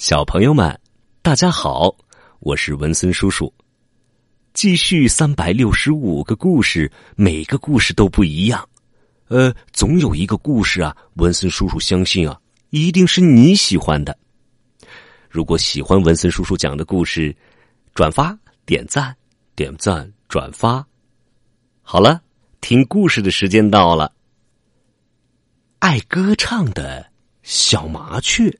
小朋友们，大家好，我是文森叔叔。继续三百六十五个故事，每个故事都不一样。呃，总有一个故事啊，文森叔叔相信啊，一定是你喜欢的。如果喜欢文森叔叔讲的故事，转发、点赞、点赞、转发。好了，听故事的时间到了。爱歌唱的小麻雀。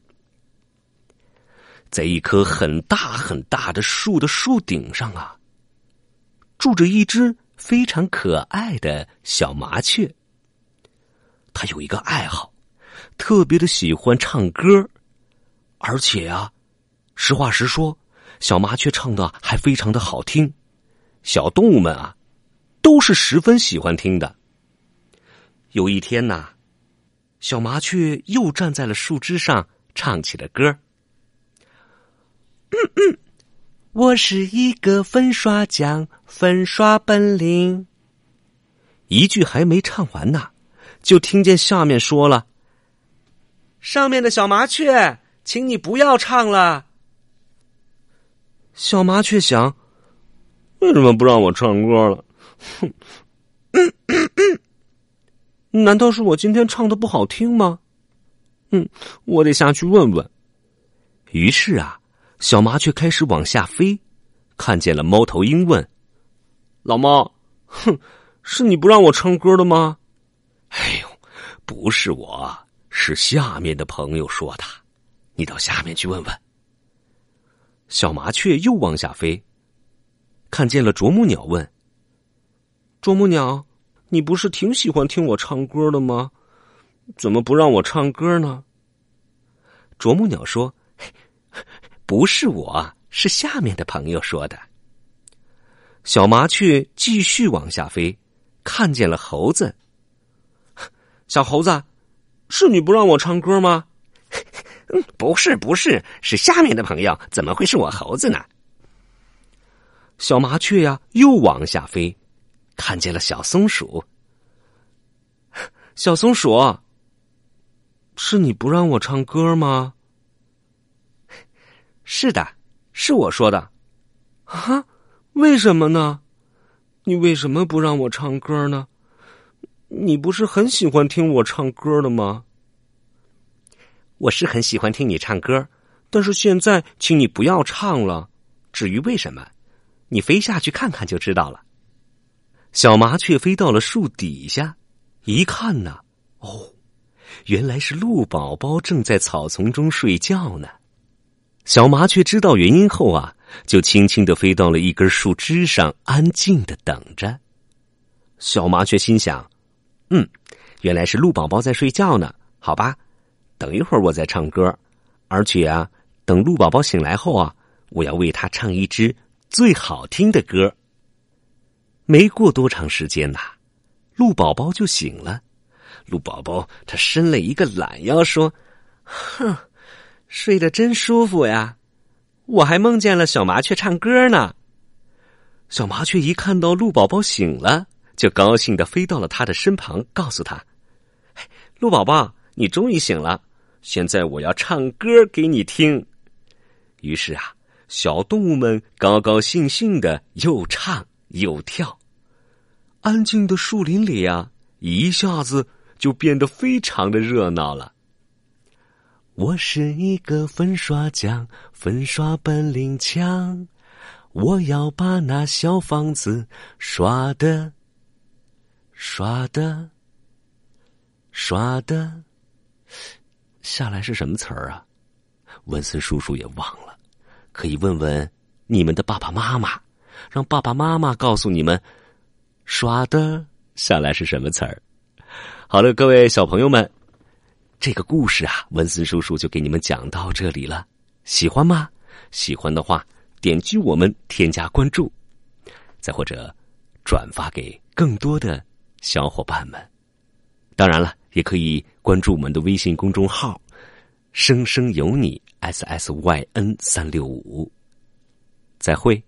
在一棵很大很大的树的树顶上啊，住着一只非常可爱的小麻雀。它有一个爱好，特别的喜欢唱歌，而且啊，实话实说，小麻雀唱的还非常的好听，小动物们啊，都是十分喜欢听的。有一天呐，小麻雀又站在了树枝上，唱起了歌。嗯嗯，我是一个粉刷匠，粉刷本领。一句还没唱完呢，就听见下面说了：“上面的小麻雀，请你不要唱了。”小麻雀想：“为什么不让我唱歌了？”哼，嗯嗯嗯，难道是我今天唱的不好听吗？嗯，我得下去问问。于是啊。小麻雀开始往下飞，看见了猫头鹰，问：“老猫，哼，是你不让我唱歌的吗？”“哎呦，不是我，是下面的朋友说的。你到下面去问问。”小麻雀又往下飞，看见了啄木鸟，问：“啄木鸟，你不是挺喜欢听我唱歌的吗？怎么不让我唱歌呢？”啄木鸟说。不是我，是下面的朋友说的。小麻雀继续往下飞，看见了猴子。小猴子，是你不让我唱歌吗？不是，不是，是下面的朋友。怎么会是我猴子呢？小麻雀呀，又往下飞，看见了小松鼠。小松鼠，是你不让我唱歌吗？是的，是我说的，啊？为什么呢？你为什么不让我唱歌呢？你不是很喜欢听我唱歌的吗？我是很喜欢听你唱歌，但是现在，请你不要唱了。至于为什么，你飞下去看看就知道了。小麻雀飞到了树底下，一看呢，哦，原来是鹿宝宝正在草丛中睡觉呢。小麻雀知道原因后啊，就轻轻的飞到了一根树枝上，安静的等着。小麻雀心想：“嗯，原来是鹿宝宝在睡觉呢。好吧，等一会儿我再唱歌。而且啊，等鹿宝宝醒来后啊，我要为他唱一支最好听的歌。”没过多长时间呐，鹿宝宝就醒了。鹿宝宝他伸了一个懒腰，说：“哼。”睡得真舒服呀！我还梦见了小麻雀唱歌呢。小麻雀一看到鹿宝宝醒了，就高兴的飞到了他的身旁，告诉他：“鹿宝宝，你终于醒了，现在我要唱歌给你听。”于是啊，小动物们高高兴兴的又唱又跳，安静的树林里啊，一下子就变得非常的热闹了。我是一个粉刷匠，粉刷本领强。我要把那小房子刷的、刷的、刷的。下来是什么词儿啊？文森叔叔也忘了，可以问问你们的爸爸妈妈，让爸爸妈妈告诉你们，刷的下来是什么词儿。好了，各位小朋友们。这个故事啊，文森叔叔就给你们讲到这里了。喜欢吗？喜欢的话，点击我们添加关注，再或者转发给更多的小伙伴们。当然了，也可以关注我们的微信公众号“生生有你 ”，S S Y N 三六五。再会。